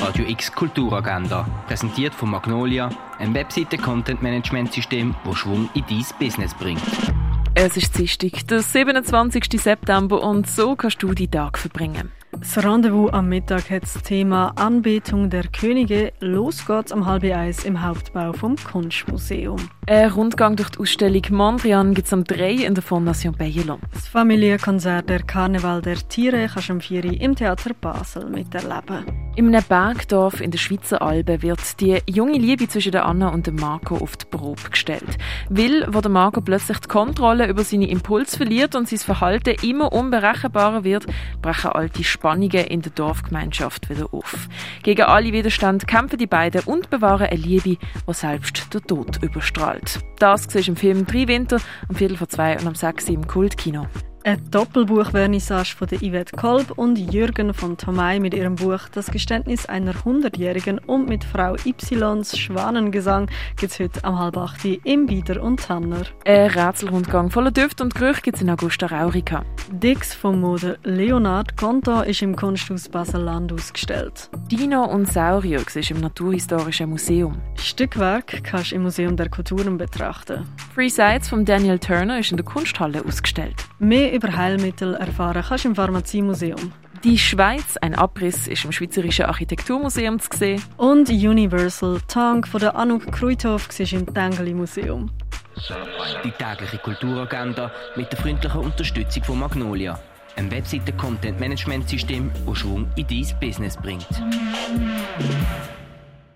Radio X Kulturagenda, präsentiert von Magnolia, ein Webseite-Content-Management-System, das Schwung in dein Business bringt. Es ist Dienstag, der 27. September und so kannst du die Tag verbringen. Das Rendezvous am Mittag hat das Thema Anbetung der Könige. Los geht's am halb eins im Hauptbau vom Kunstmuseum. Ein Rundgang durch die Ausstellung Mondrian gibt es am 3 in der Fondation Bayerland. Das Familienkonzert Der Karneval der Tiere kannst du am 4 im Theater Basel miterleben. In einem Bergdorf in der Schweizer Alpen wird die junge Liebe zwischen der Anna und dem Marco auf die Probe gestellt. Weil, wo der Marco plötzlich die Kontrolle über seine Impulse verliert und sein Verhalten immer unberechenbarer wird, brechen alte Spannungen in der Dorfgemeinschaft wieder auf. Gegen alle Widerstand kämpfen die beiden und bewahren eine Liebe, die selbst der Tod überstrahlt. Das siehst du im Film «Drei Winter» am Viertel vor zwei und am 6 im Kultkino. Ein Doppelbuch-Vernissage von Yvette Kolb und Jürgen von Tomei mit ihrem Buch Das Geständnis einer Hundertjährigen und mit Frau Ys Schwanengesang gibt es heute am halb acht im Bieder und Tanner. Ein Rätselrundgang voller Düfte und Gerüche gibt es in Augusta Raurica. Dix vom Mode Leonard Conto ist im Kunsthaus Basel-Land ausgestellt. Dino und Saurier ist im Naturhistorischen Museum. Stückwerk kannst du im Museum der Kulturen betrachten. Free Sites von Daniel Turner ist in der Kunsthalle ausgestellt. Mehr über Heilmittel erfahren kannst du im Pharmaziemuseum. Die Schweiz, ein Abriss, ist im Schweizerischen Architekturmuseum zu sehen. Und Universal Tank von der Anouk Kruithof war im Tengeli Museum. Die tägliche Kulturagenda mit der freundlichen Unterstützung von Magnolia, ein Webseite-Content-Management-System, das Schwung in dein Business bringt.